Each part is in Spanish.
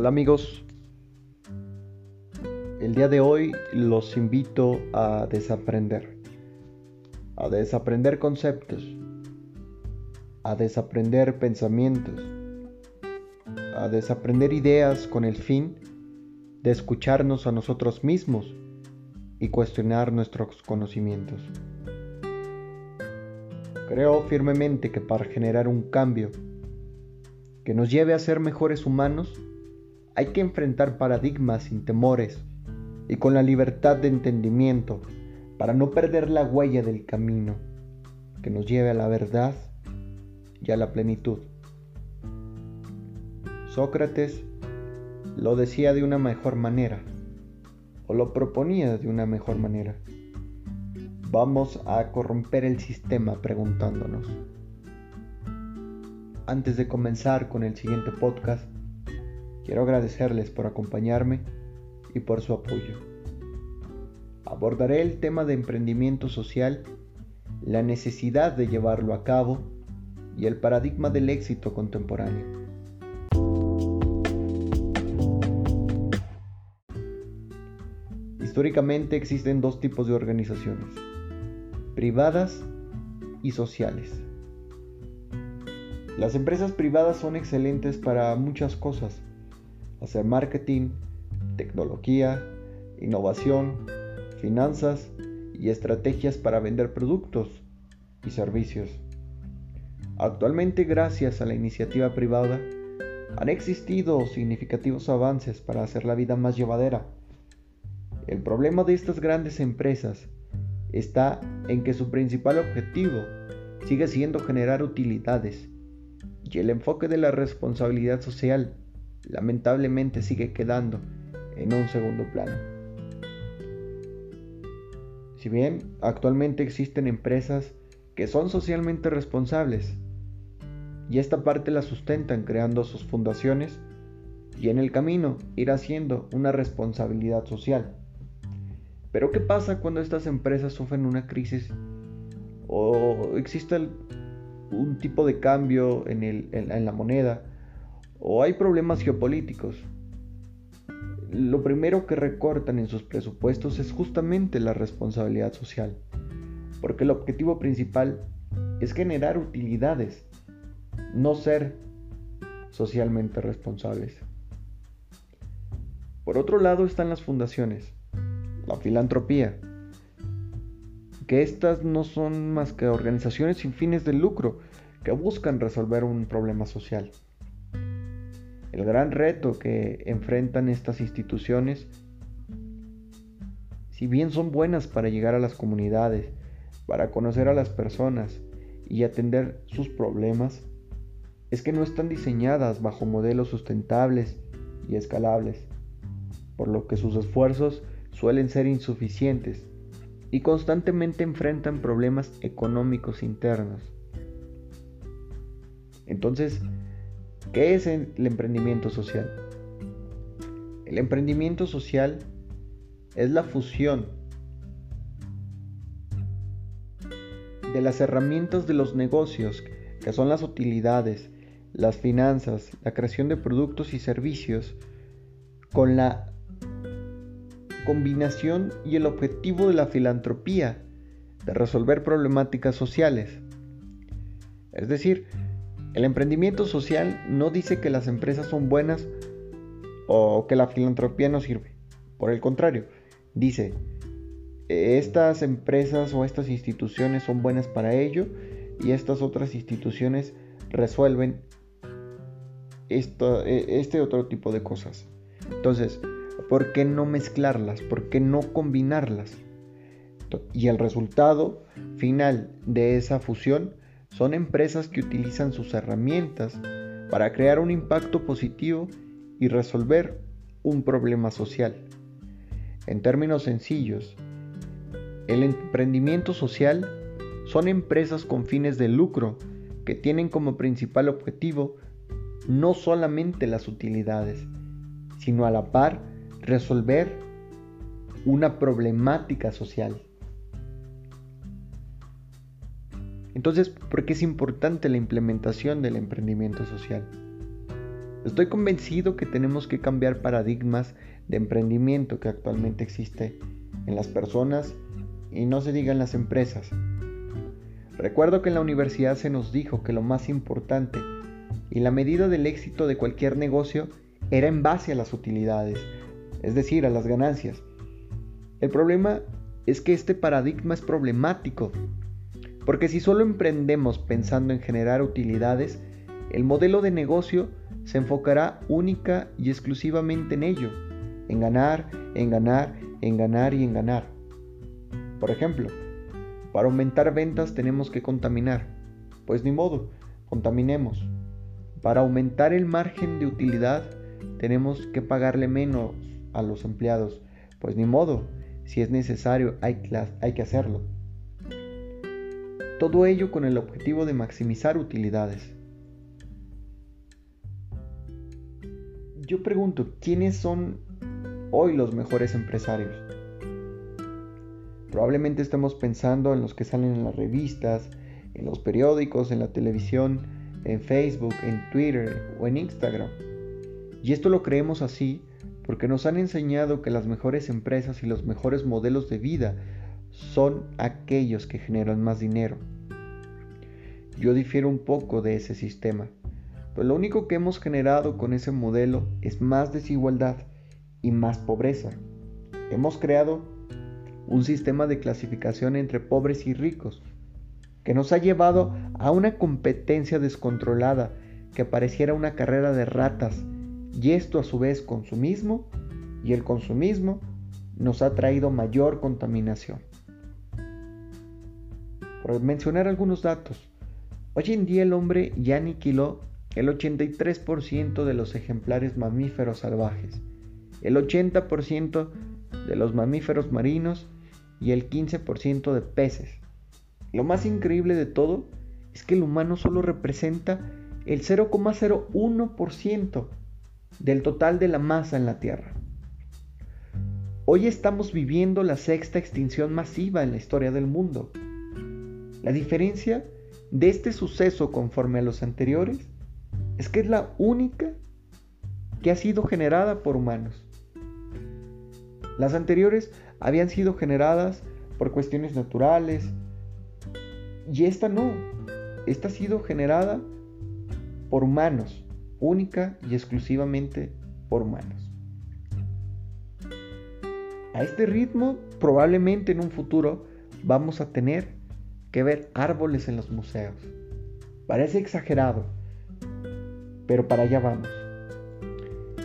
Hola amigos, el día de hoy los invito a desaprender, a desaprender conceptos, a desaprender pensamientos, a desaprender ideas con el fin de escucharnos a nosotros mismos y cuestionar nuestros conocimientos. Creo firmemente que para generar un cambio que nos lleve a ser mejores humanos, hay que enfrentar paradigmas sin temores y con la libertad de entendimiento para no perder la huella del camino que nos lleve a la verdad y a la plenitud. Sócrates lo decía de una mejor manera, o lo proponía de una mejor manera. Vamos a corromper el sistema preguntándonos. Antes de comenzar con el siguiente podcast, quiero agradecerles por acompañarme y por su apoyo. Abordaré el tema de emprendimiento social, la necesidad de llevarlo a cabo y el paradigma del éxito contemporáneo. Históricamente existen dos tipos de organizaciones, privadas y sociales. Las empresas privadas son excelentes para muchas cosas, hacer marketing, tecnología, innovación, finanzas y estrategias para vender productos y servicios. Actualmente, gracias a la iniciativa privada, han existido significativos avances para hacer la vida más llevadera el problema de estas grandes empresas está en que su principal objetivo sigue siendo generar utilidades y el enfoque de la responsabilidad social lamentablemente sigue quedando en un segundo plano. Si bien actualmente existen empresas que son socialmente responsables y esta parte la sustentan creando sus fundaciones y en el camino ir haciendo una responsabilidad social. Pero ¿qué pasa cuando estas empresas sufren una crisis o existe un tipo de cambio en, en la moneda o hay problemas geopolíticos? Lo primero que recortan en sus presupuestos es justamente la responsabilidad social, porque el objetivo principal es generar utilidades, no ser socialmente responsables. Por otro lado están las fundaciones la filantropía, que estas no son más que organizaciones sin fines de lucro que buscan resolver un problema social. El gran reto que enfrentan estas instituciones, si bien son buenas para llegar a las comunidades, para conocer a las personas y atender sus problemas, es que no están diseñadas bajo modelos sustentables y escalables, por lo que sus esfuerzos suelen ser insuficientes y constantemente enfrentan problemas económicos internos. Entonces, ¿qué es el emprendimiento social? El emprendimiento social es la fusión de las herramientas de los negocios, que son las utilidades, las finanzas, la creación de productos y servicios, con la combinación y el objetivo de la filantropía, de resolver problemáticas sociales. Es decir, el emprendimiento social no dice que las empresas son buenas o que la filantropía no sirve. Por el contrario, dice, estas empresas o estas instituciones son buenas para ello y estas otras instituciones resuelven e, este otro tipo de cosas. Entonces, ¿Por qué no mezclarlas? ¿Por qué no combinarlas? Y el resultado final de esa fusión son empresas que utilizan sus herramientas para crear un impacto positivo y resolver un problema social. En términos sencillos, el emprendimiento social son empresas con fines de lucro que tienen como principal objetivo no solamente las utilidades, sino a la par resolver una problemática social. Entonces, ¿por qué es importante la implementación del emprendimiento social? Estoy convencido que tenemos que cambiar paradigmas de emprendimiento que actualmente existe en las personas y no se diga en las empresas. Recuerdo que en la universidad se nos dijo que lo más importante y la medida del éxito de cualquier negocio era en base a las utilidades, es decir, a las ganancias. El problema es que este paradigma es problemático, porque si solo emprendemos pensando en generar utilidades, el modelo de negocio se enfocará única y exclusivamente en ello, en ganar, en ganar, en ganar y en ganar. Por ejemplo, para aumentar ventas tenemos que contaminar. Pues ni modo, contaminemos. Para aumentar el margen de utilidad tenemos que pagarle menos a los empleados. Pues ni modo, si es necesario hay, que hacerlo. Todo ello con el objetivo de maximizar utilidades. Yo pregunto, ¿quiénes son hoy los mejores empresarios? Probablemente estemos pensando en los que salen en las revistas, en los periódicos, en la televisión, en Facebook, en Twitter o en Instagram. Y esto lo creemos así porque nos han enseñado que las mejores empresas y los mejores modelos de vida son aquellos que generan más dinero. Yo difiero un poco de ese sistema, pues lo único que hemos generado con ese modelo es más desigualdad y más pobreza. Hemos creado un sistema de clasificación entre pobres y ricos, que nos ha llevado a una competencia descontrolada que pareciera una carrera de ratas, y esto a su vez consumismo, y el consumismo nos ha traído mayor contaminación. Por mencionar algunos datos, hoy en día el hombre ya aniquiló el 83% de los ejemplares mamíferos salvajes, el 80% de los mamíferos marinos y el 15% de peces. Lo más increíble de todo es que el humano solo representa el 0,01% del total de la masa en la Tierra. Hoy estamos viviendo la sexta extinción masiva en la historia del mundo. La diferencia de este suceso conforme a los anteriores es que es la única que ha sido generada por humanos. Las anteriores habían sido generadas por cuestiones naturales y esta no, esta ha sido generada por humanos, única y exclusivamente por humanos. A este ritmo, probablemente en un futuro vamos a tener que ver árboles en los museos. Parece exagerado, pero para allá vamos.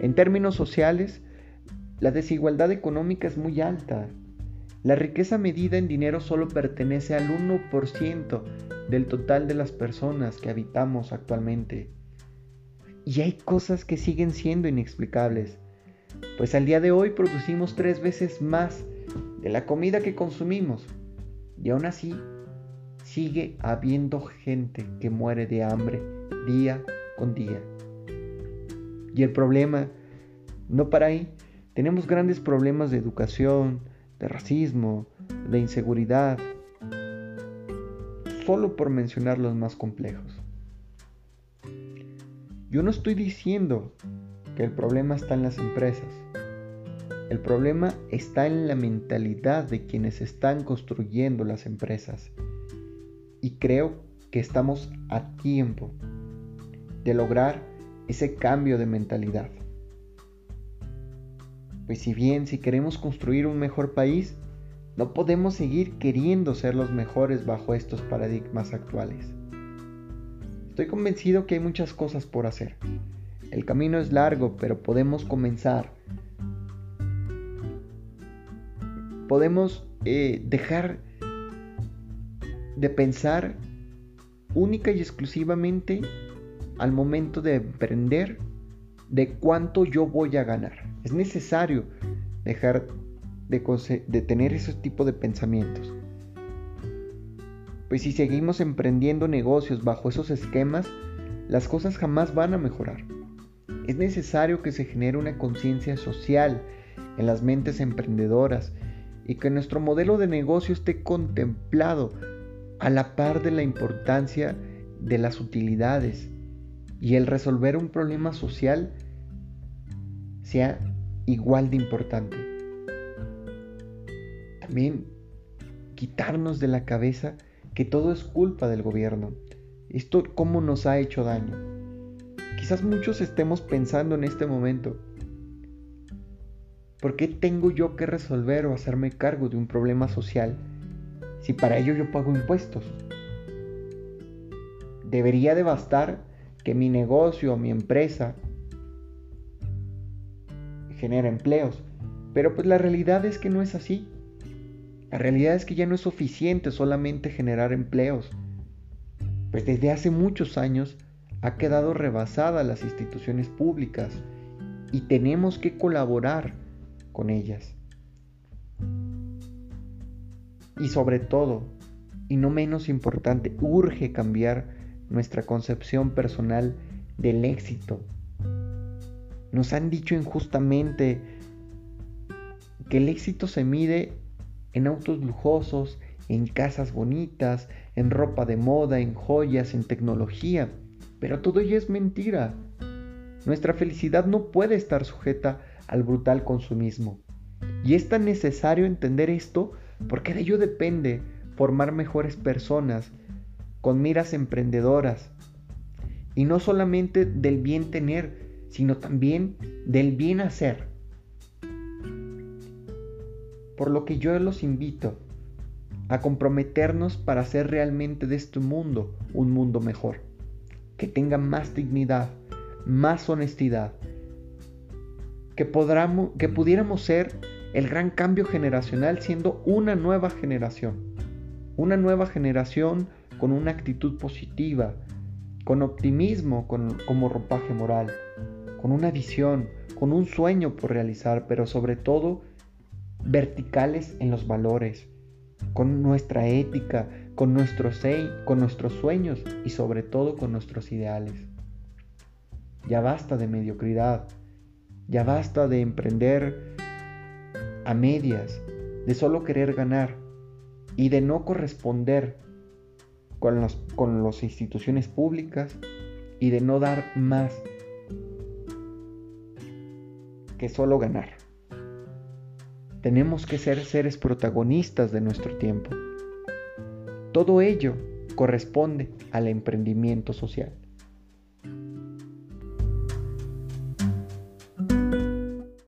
En términos sociales, la desigualdad económica es muy alta. La riqueza medida en dinero solo pertenece al 1% del total de las personas que habitamos actualmente. Y hay cosas que siguen siendo inexplicables, pues al día de hoy producimos tres veces más de la comida que consumimos. Y aún así, sigue habiendo gente que muere de hambre día con día. Y el problema no para ahí, tenemos grandes problemas de educación, de racismo, de inseguridad, solo por mencionar los más complejos. Yo no estoy diciendo que el problema está en las empresas. El problema está en la mentalidad de quienes están construyendo las empresas. Y creo que estamos a tiempo de lograr ese cambio de mentalidad. Pues si bien si queremos construir un mejor país, no podemos seguir queriendo ser los mejores bajo estos paradigmas actuales. Estoy convencido que hay muchas cosas por hacer. El camino es largo, pero podemos comenzar. Podemos eh, dejar de pensar única y exclusivamente al momento de emprender de cuánto yo voy a ganar. Es necesario dejar de, tener ese tipo de pensamientos. Pues si seguimos emprendiendo negocios bajo esos esquemas, las cosas jamás van a mejorar. Es necesario que se genere una conciencia social en las mentes emprendedoras y que nuestro modelo de negocio esté contemplado a la par de la importancia de las utilidades y el resolver un problema social sea igual de importante. También quitarnos de la cabeza que todo es culpa del gobierno. Esto cómo nos ha hecho daño. Quizás muchos estemos pensando en este momento, ¿por qué tengo yo que resolver o hacerme cargo de un problema social si para ello yo pago impuestos? Debería de bastar que mi negocio mi empresa genera empleos, pero pues la realidad es que no es así. La realidad es que ya no es suficiente solamente generar empleos, pues desde hace muchos años ha quedado rebasada las instituciones públicas y tenemos que colaborar con ellas. Y sobre todo, y no menos importante, urge cambiar nuestra concepción personal del éxito. Nos han dicho injustamente que el éxito se mide en autos lujosos, en casas bonitas, en ropa de moda, en joyas, en tecnología. Pero todo ello es mentira. Nuestra felicidad no puede estar sujeta al brutal consumismo. Y es tan necesario entender esto porque de ello depende formar mejores personas con miras emprendedoras. Y no solamente del bien tener, sino también del bien hacer. Por lo que yo los invito a comprometernos para hacer realmente de este mundo un mundo mejor, que tenga más dignidad, más honestidad, que, que pudiéramos ser el gran cambio generacional siendo una nueva generación, una nueva generación con una actitud positiva, con optimismo como ropaje moral, con una visión, con un sueño por realizar, pero sobre todo verticales en los valores, con nuestra ética, con nuestros, con nuestros sueños y sobre todo con nuestros ideales. Ya basta de mediocridad, ya basta de emprender a medias, de solo querer ganar y de no corresponder con, con las instituciones públicas y de no dar más que solo ganar. Tenemos que ser seres protagonistas de nuestro tiempo. Todo ello corresponde al emprendimiento social.